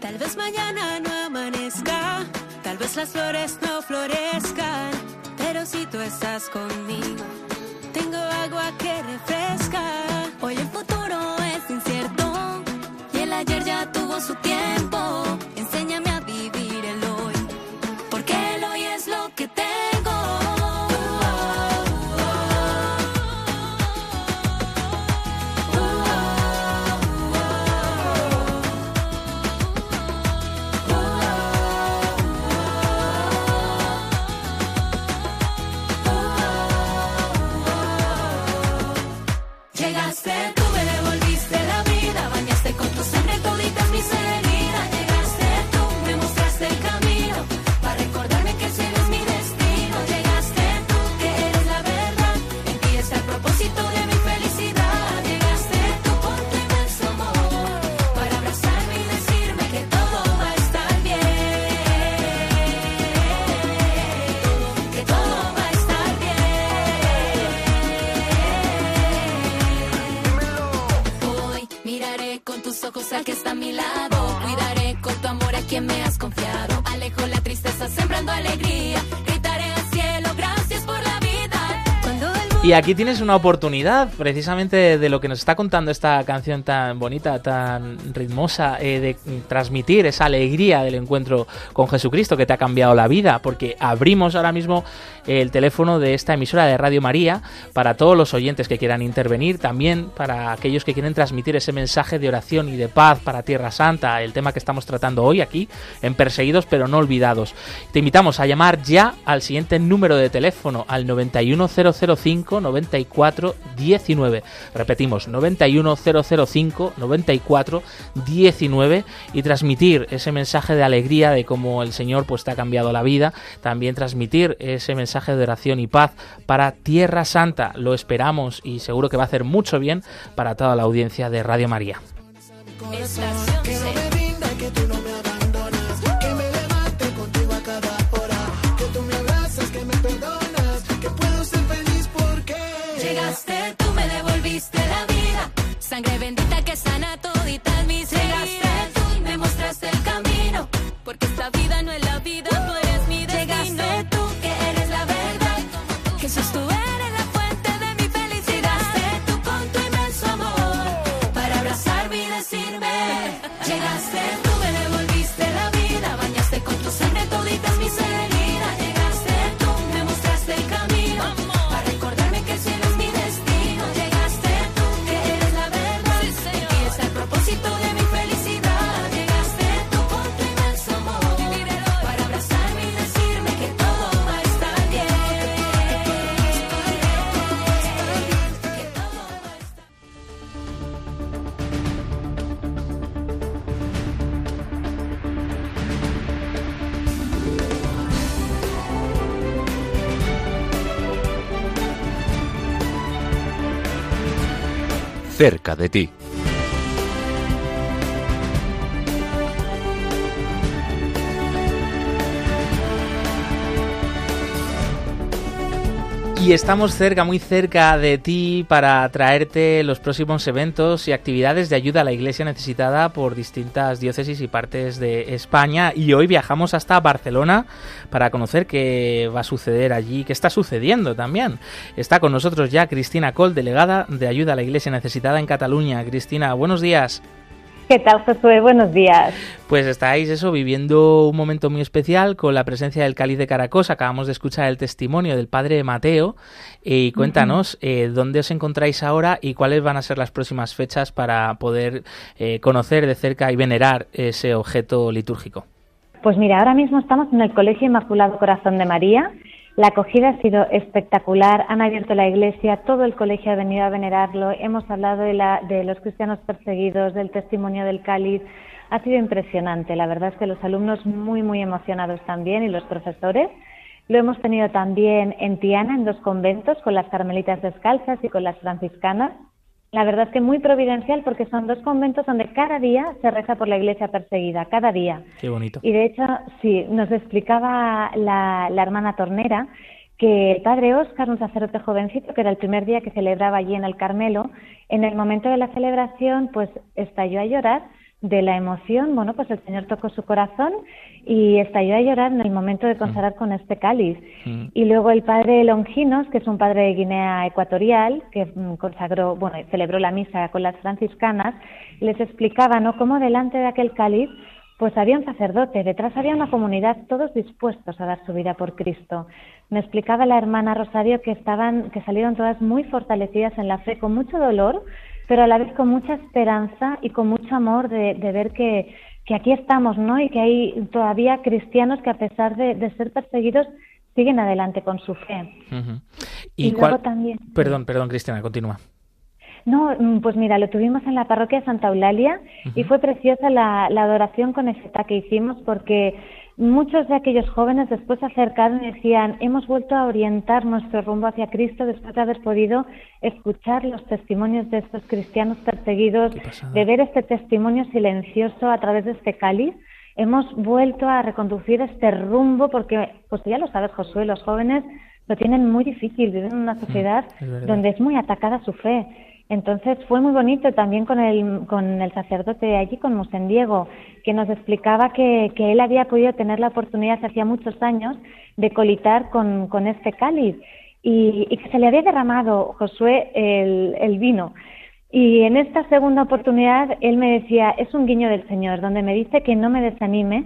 Tal vez mañana no amanezca, tal vez las flores no florezcan, pero si tú estás conmigo, tengo agua que refresca. Y aquí tienes una oportunidad, precisamente de lo que nos está contando esta canción tan bonita, tan ritmosa, eh, de transmitir esa alegría del encuentro con Jesucristo que te ha cambiado la vida, porque abrimos ahora mismo el teléfono de esta emisora de Radio María para todos los oyentes que quieran intervenir, también para aquellos que quieren transmitir ese mensaje de oración y de paz para Tierra Santa, el tema que estamos tratando hoy aquí en Perseguidos pero no olvidados. Te invitamos a llamar ya al siguiente número de teléfono, al 91005 94 19. Repetimos, 91005 94 19 y transmitir ese mensaje de alegría de cómo el Señor pues te ha cambiado la vida, también transmitir ese mensaje de oración y paz para Tierra Santa. Lo esperamos y seguro que va a hacer mucho bien para toda la audiencia de Radio María. Y estamos cerca, muy cerca de ti para traerte los próximos eventos y actividades de ayuda a la Iglesia necesitada por distintas diócesis y partes de España. Y hoy viajamos hasta Barcelona para conocer qué va a suceder allí, qué está sucediendo también. Está con nosotros ya Cristina Col, delegada de ayuda a la Iglesia necesitada en Cataluña. Cristina, buenos días. ¿Qué tal, Josué? Buenos días. Pues estáis eso viviendo un momento muy especial con la presencia del cáliz de Caracos. Acabamos de escuchar el testimonio del padre Mateo. Y cuéntanos eh, dónde os encontráis ahora y cuáles van a ser las próximas fechas para poder eh, conocer de cerca y venerar ese objeto litúrgico. Pues mira, ahora mismo estamos en el Colegio Inmaculado Corazón de María. La acogida ha sido espectacular, han abierto la iglesia, todo el colegio ha venido a venerarlo, hemos hablado de, la, de los cristianos perseguidos, del testimonio del cáliz, ha sido impresionante, la verdad es que los alumnos muy, muy emocionados también y los profesores. Lo hemos tenido también en Tiana, en dos conventos, con las carmelitas descalzas y con las franciscanas. La verdad es que muy providencial porque son dos conventos donde cada día se reza por la iglesia perseguida, cada día. Qué bonito. Y de hecho, sí, nos explicaba la, la hermana Tornera que el padre Óscar, un sacerdote jovencito, que era el primer día que celebraba allí en el Carmelo, en el momento de la celebración, pues estalló a llorar de la emoción, bueno, pues el Señor tocó su corazón y estalló a llorar en el momento de consagrar con este cáliz. Y luego el padre Longinos, que es un padre de Guinea Ecuatorial, que mm, consagró, bueno, celebró la misa con las franciscanas, les explicaba, ¿no?, cómo delante de aquel cáliz pues había un sacerdote, detrás había una comunidad, todos dispuestos a dar su vida por Cristo. Me explicaba la hermana Rosario que estaban, que salieron todas muy fortalecidas en la fe, con mucho dolor, pero a la vez con mucha esperanza y con mucho amor de, de ver que, que, aquí estamos, ¿no? Y que hay todavía cristianos que a pesar de, de ser perseguidos siguen adelante con su fe. Uh -huh. Y, y cuál... luego también. Perdón, perdón, Cristina, continúa. No, pues mira, lo tuvimos en la parroquia Santa Eulalia uh -huh. y fue preciosa la, la adoración con FETA que hicimos porque muchos de aquellos jóvenes después se acercaron y decían, hemos vuelto a orientar nuestro rumbo hacia Cristo después de haber podido escuchar los testimonios de estos cristianos perseguidos, de ver este testimonio silencioso a través de este cáliz. Hemos vuelto a reconducir este rumbo porque, pues ya lo sabes, Josué, los jóvenes lo tienen muy difícil, viven en una sociedad es donde es muy atacada su fe. Entonces fue muy bonito también con el, con el sacerdote de allí, con Mosén Diego, que nos explicaba que, que él había podido tener la oportunidad hacía muchos años de colitar con, con este cáliz y, y, que se le había derramado, Josué, el, el vino. Y en esta segunda oportunidad él me decía, es un guiño del Señor, donde me dice que no me desanime,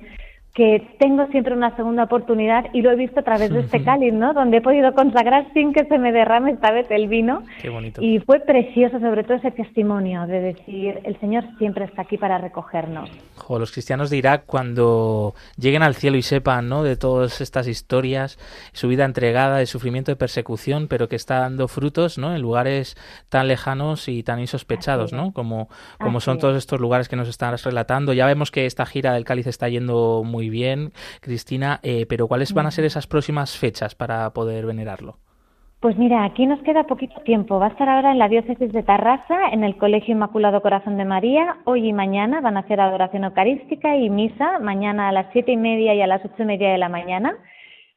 que tengo siempre una segunda oportunidad y lo he visto a través de este cáliz, ¿no? Donde he podido consagrar sin que se me derrame esta vez el vino. Qué bonito. Y fue precioso, sobre todo ese testimonio de decir, el Señor siempre está aquí para recogernos. Jo, los cristianos de Irak cuando lleguen al cielo y sepan, ¿no? De todas estas historias, su vida entregada de sufrimiento, de persecución, pero que está dando frutos, ¿no? En lugares tan lejanos y tan insospechados, ¿no? Como, como son todos estos lugares que nos están relatando. Ya vemos que esta gira del cáliz está yendo muy muy bien, Cristina, eh, pero ¿cuáles van a ser esas próximas fechas para poder venerarlo? Pues mira, aquí nos queda poquito tiempo. Va a estar ahora en la diócesis de Tarrasa, en el Colegio Inmaculado Corazón de María. Hoy y mañana van a hacer adoración eucarística y misa, mañana a las siete y media y a las ocho y media de la mañana.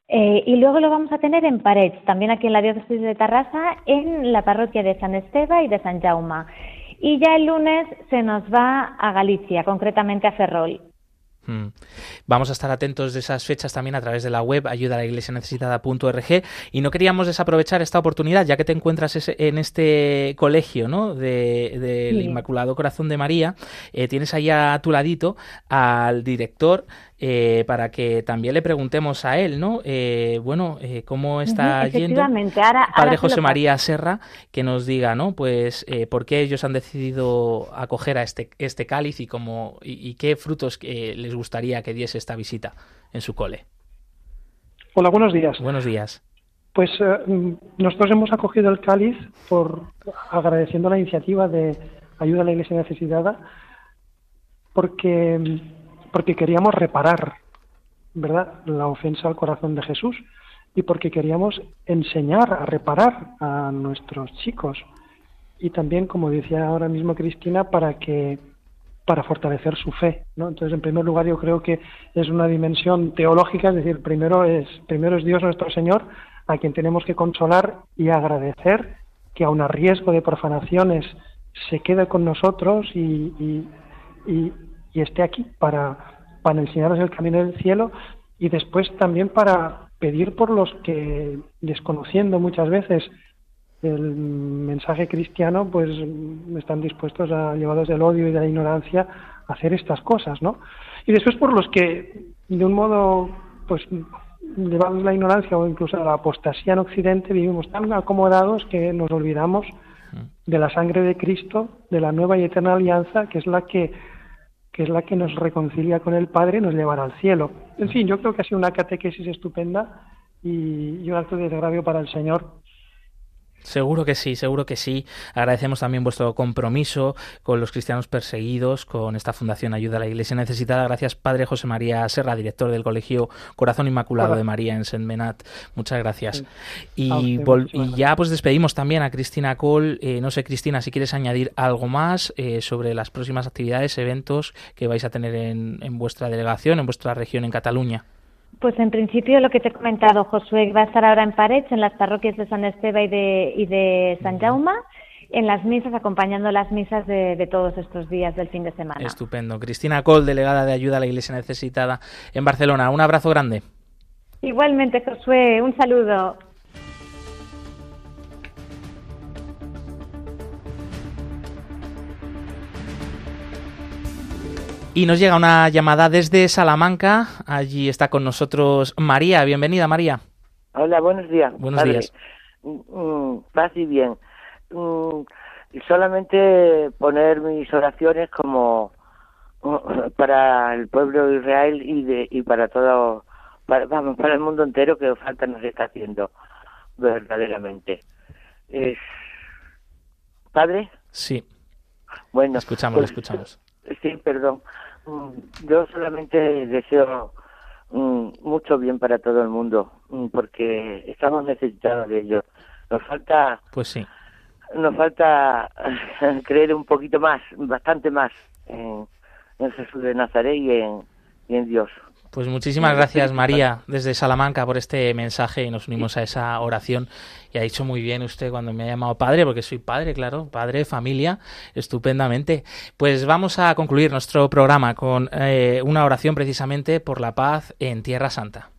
Eh, y luego lo vamos a tener en Parets, también aquí en la diócesis de Tarrasa, en la parroquia de San Esteba y de San Jaume. Y ya el lunes se nos va a Galicia, concretamente a Ferrol. Hmm. Vamos a estar atentos de esas fechas también a través de la web ayuda a la iglesia necesitada.org y no queríamos desaprovechar esta oportunidad ya que te encuentras en este colegio ¿no? del de, sí. Inmaculado Corazón de María eh, tienes ahí a tu ladito al director eh, para que también le preguntemos a él, ¿no? Eh, bueno, eh, cómo está yendo. Ahora, Padre José María Serra, que nos diga, ¿no? Pues eh, por qué ellos han decidido acoger a este, este cáliz y, cómo, y, y qué frutos les gustaría que diese esta visita en su cole. Hola, buenos días. Buenos días. Pues eh, nosotros hemos acogido el cáliz por agradeciendo la iniciativa de ayuda a la Iglesia necesitada, porque porque queríamos reparar, ¿verdad?, la ofensa al corazón de Jesús y porque queríamos enseñar a reparar a nuestros chicos y también, como decía ahora mismo Cristina, para que para fortalecer su fe, ¿no? Entonces, en primer lugar, yo creo que es una dimensión teológica, es decir, primero es primero es Dios nuestro Señor a quien tenemos que consolar y agradecer que aun a riesgo de profanaciones se quede con nosotros y, y, y esté aquí para, para enseñarnos el camino del cielo y después también para pedir por los que, desconociendo muchas veces el mensaje cristiano, pues están dispuestos a, llevados del odio y de la ignorancia, a hacer estas cosas, ¿no? Y después por los que, de un modo, pues, llevados la ignorancia o incluso la apostasía en Occidente, vivimos tan acomodados que nos olvidamos de la sangre de Cristo, de la nueva y eterna alianza, que es la que que es la que nos reconcilia con el Padre nos llevará al cielo. En fin, yo creo que ha sido una catequesis estupenda y, y un acto de agravio para el Señor. Seguro que sí, seguro que sí. Agradecemos también vuestro compromiso con los cristianos perseguidos, con esta Fundación Ayuda a la Iglesia Necesitada. Gracias, Padre José María Serra, director del Colegio Corazón Inmaculado Hola. de María en Sentmenat. Muchas gracias. Sí. Y, usted, ya pues despedimos también a Cristina Cole. Eh, no sé, Cristina, si quieres añadir algo más eh, sobre las próximas actividades, eventos que vais a tener en, en vuestra delegación, en vuestra región en Cataluña. Pues en principio lo que te he comentado, Josué, va a estar ahora en Parets, en las parroquias de San Esteve y de, y de San Jaume, en las misas, acompañando las misas de, de todos estos días del fin de semana. Estupendo. Cristina Cole, delegada de Ayuda a la Iglesia Necesitada en Barcelona. Un abrazo grande. Igualmente, Josué, un saludo. Y nos llega una llamada desde Salamanca. Allí está con nosotros María. Bienvenida, María. Hola, buenos días. Buenos padre. días. Mm, mm, Paz y bien. Mm, solamente poner mis oraciones como para el pueblo de Israel y de y para todo para, vamos para el mundo entero que falta nos está haciendo verdaderamente es padre Sí, bueno escuchamos, pues, escuchamos. Sí, perdón. Mm, Yo solamente deseo mm, mucho bien para todo el mundo, mm, porque estamos necesitados de ello. Nos falta, Pues sí. nos falta creer un poquito más, bastante más en, en Jesús de Nazaret y en, y en Dios. Pues muchísimas gracias, María, desde Salamanca, por este mensaje y nos unimos a esa oración. Y ha dicho muy bien usted cuando me ha llamado padre, porque soy padre, claro, padre, familia, estupendamente. Pues vamos a concluir nuestro programa con eh, una oración precisamente por la paz en Tierra Santa.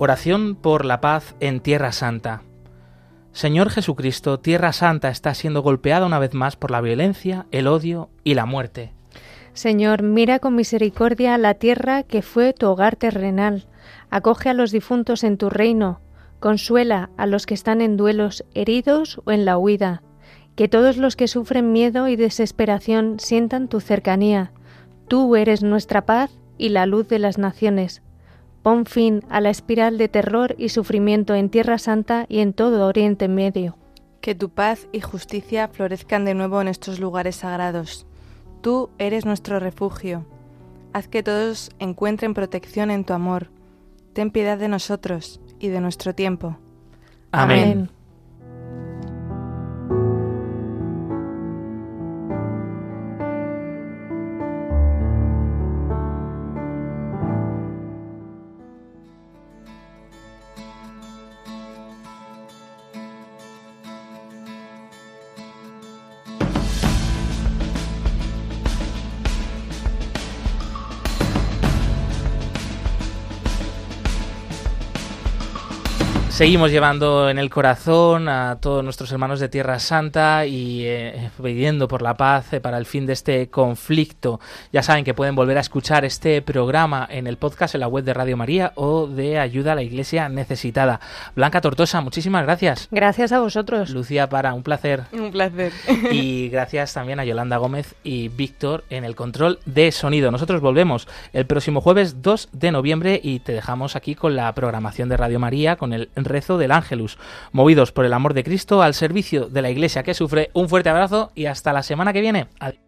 Oración por la paz en Tierra Santa. Señor Jesucristo, Tierra Santa está siendo golpeada una vez más por la violencia, el odio y la muerte. Señor, mira con misericordia la tierra que fue tu hogar terrenal. Acoge a los difuntos en tu reino. Consuela a los que están en duelos, heridos o en la huida. Que todos los que sufren miedo y desesperación sientan tu cercanía. Tú eres nuestra paz y la luz de las naciones. Pon fin a la espiral de terror y sufrimiento en Tierra Santa y en todo Oriente Medio. Que tu paz y justicia florezcan de nuevo en estos lugares sagrados. Tú eres nuestro refugio. Haz que todos encuentren protección en tu amor. Ten piedad de nosotros y de nuestro tiempo. Amén. Seguimos llevando en el corazón a todos nuestros hermanos de Tierra Santa y eh, pidiendo por la paz eh, para el fin de este conflicto. Ya saben que pueden volver a escuchar este programa en el podcast en la web de Radio María o de Ayuda a la Iglesia Necesitada. Blanca Tortosa, muchísimas gracias. Gracias a vosotros. Lucía Para, un placer. Un placer. Y gracias también a Yolanda Gómez y Víctor en el control de sonido. Nosotros volvemos el próximo jueves 2 de noviembre y te dejamos aquí con la programación de Radio María, con el rezo del Ángelus. Movidos por el amor de Cristo al servicio de la Iglesia que sufre, un fuerte abrazo y hasta la semana que viene. Adiós.